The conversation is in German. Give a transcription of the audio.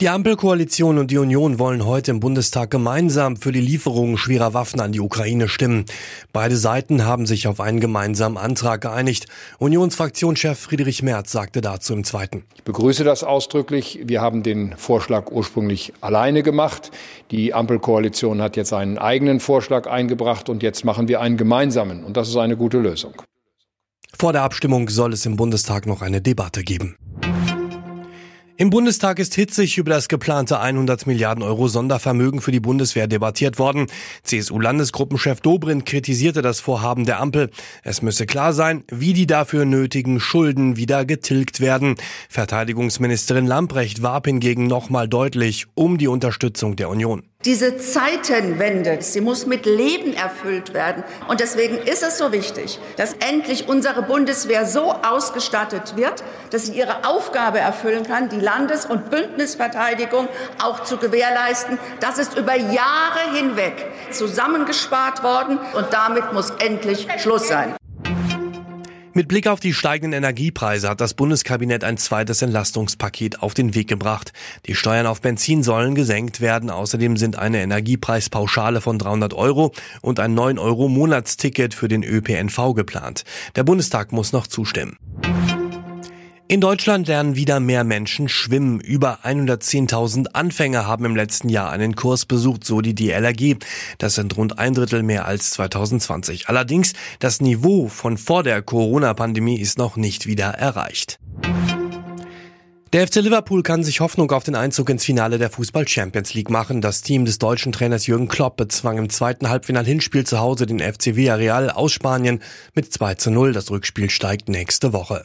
Die Ampelkoalition und die Union wollen heute im Bundestag gemeinsam für die Lieferung schwerer Waffen an die Ukraine stimmen. Beide Seiten haben sich auf einen gemeinsamen Antrag geeinigt. Unionsfraktionschef Friedrich Merz sagte dazu im Zweiten. Ich begrüße das ausdrücklich. Wir haben den Vorschlag ursprünglich alleine gemacht. Die Ampelkoalition hat jetzt einen eigenen Vorschlag eingebracht und jetzt machen wir einen gemeinsamen. Und das ist eine gute Lösung. Vor der Abstimmung soll es im Bundestag noch eine Debatte geben. Im Bundestag ist hitzig über das geplante 100 Milliarden Euro Sondervermögen für die Bundeswehr debattiert worden. CSU-Landesgruppenchef Dobrindt kritisierte das Vorhaben der Ampel. Es müsse klar sein, wie die dafür nötigen Schulden wieder getilgt werden. Verteidigungsministerin Lamprecht warb hingegen nochmal deutlich um die Unterstützung der Union. Diese Zeitenwende, sie muss mit Leben erfüllt werden. Und deswegen ist es so wichtig, dass endlich unsere Bundeswehr so ausgestattet wird, dass sie ihre Aufgabe erfüllen kann, die Landes- und Bündnisverteidigung auch zu gewährleisten. Das ist über Jahre hinweg zusammengespart worden und damit muss endlich Schluss sein. Mit Blick auf die steigenden Energiepreise hat das Bundeskabinett ein zweites Entlastungspaket auf den Weg gebracht. Die Steuern auf Benzin sollen gesenkt werden. Außerdem sind eine Energiepreispauschale von 300 Euro und ein 9 Euro Monatsticket für den ÖPNV geplant. Der Bundestag muss noch zustimmen. In Deutschland lernen wieder mehr Menschen schwimmen. Über 110.000 Anfänger haben im letzten Jahr einen Kurs besucht, so die DLRG. Das sind rund ein Drittel mehr als 2020. Allerdings, das Niveau von vor der Corona-Pandemie ist noch nicht wieder erreicht. Der FC Liverpool kann sich Hoffnung auf den Einzug ins Finale der Fußball Champions League machen. Das Team des deutschen Trainers Jürgen Klopp bezwang im zweiten Halbfinal-Hinspiel zu Hause den FC Villarreal aus Spanien mit 2 zu 0. Das Rückspiel steigt nächste Woche.